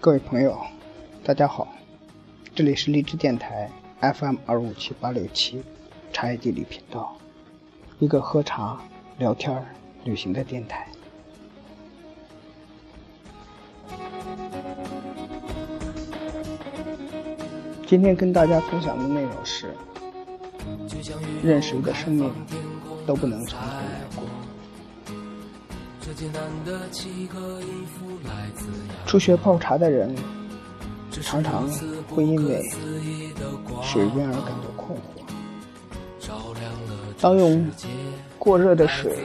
各位朋友，大家好，这里是荔枝电台 FM 二五七八六七茶叶地理频道，一个喝茶、聊天、旅行的电台。今天跟大家分享的内容是：任谁的生命都不能从头来过。初学泡茶的人，常常会因为水温而感到困惑。当用过热的水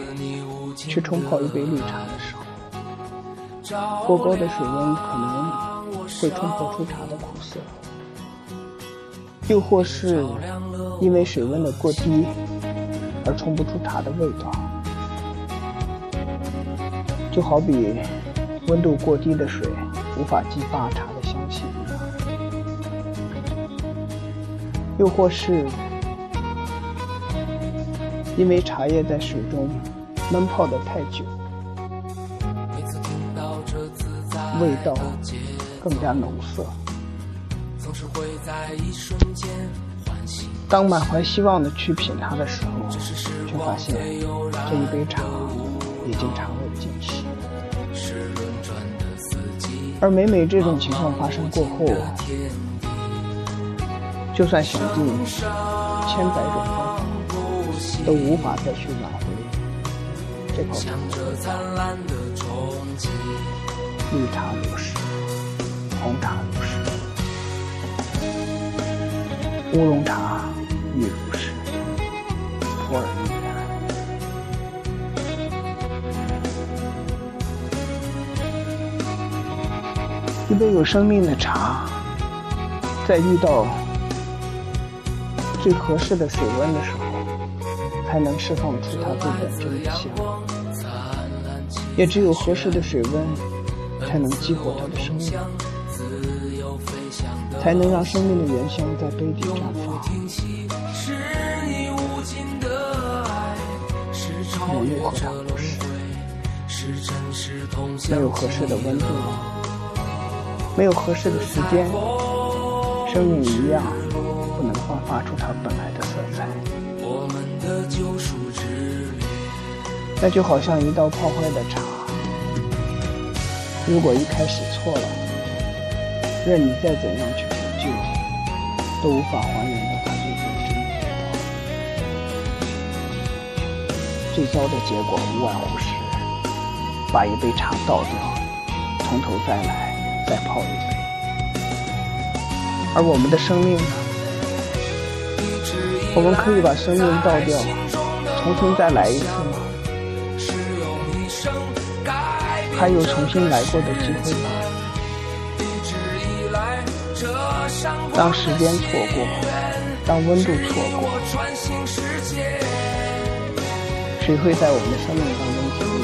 去冲泡一杯绿茶的时候，过高的水温可能会冲泡出茶的苦涩，又或是因为水温的过低而冲不出茶的味道。就好比温度过低的水无法激发茶的香气一样，又或是因为茶叶在水中闷泡的太久，味道更加浓涩。当满怀希望的去品它的时候，却发现这一杯茶已经茶味尽失。而每每这种情况发生过后，就算想尽千百种方法，都无法再去挽回这泡茶。绿茶如是，红茶乌龙茶亦如是，普洱亦然。一杯有生命的茶，在遇到最合适的水温的时候，才能释放出它最本真的香。也只有合适的水温，才能激活它的生命，才能让生命的原香在杯底绽放。没有何尝不是？没有合适的温度。没有合适的时间，生命一样不能焕发出它本来的色彩。那就好像一道泡坏的茶，如果一开始错了，任你再怎样去补救，都无法还原到它最本真的味道。最糟的结果无外乎是把一杯茶倒掉，从头再来。再泡一杯，而我们的生命呢？我们可以把生命倒掉，重新再来一次吗？还有重新来过的机会吗？当时间错过，当温度错过，谁会在我们的生命当中停留？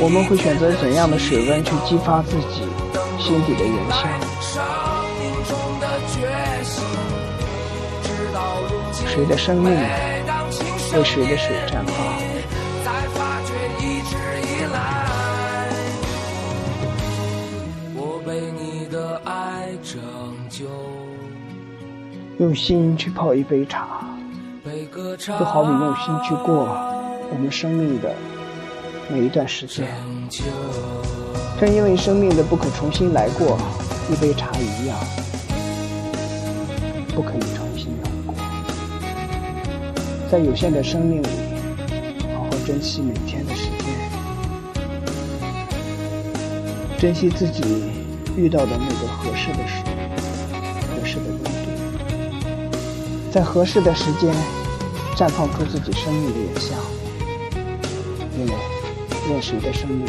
我们会选择怎样的水温去激发自己心底的原香？谁的生命为谁的水绽放？用心去泡一杯茶，就好比用心去过我们生命的。每一段时间，正因为生命的不可重新来过，一杯茶一样，不可以重新来过。在有限的生命里，好好珍惜每天的时间，珍惜自己遇到的那个合适的水、合适的温度，在合适的时间绽放出自己生命的影像，因为。任谁的生命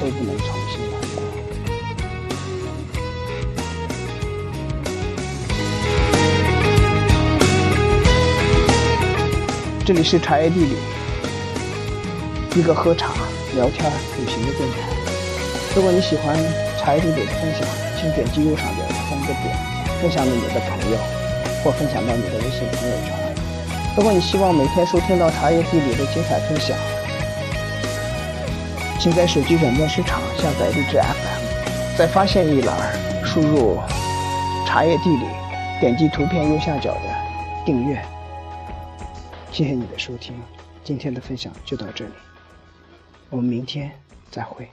都不能重新来过。这里是茶叶地理，一个喝茶、聊天、旅行的电台。如果你喜欢茶叶地理的分享，请点击右上角的三个点，分享给你的朋友。或分享到你的微信朋友圈。如果你希望每天收听到茶叶地理的精彩分享，请在手机软件市场下载荔枝 FM，在发现一栏输入“茶叶地理”，点击图片右下角的订阅。谢谢你的收听，今天的分享就到这里，我们明天再会。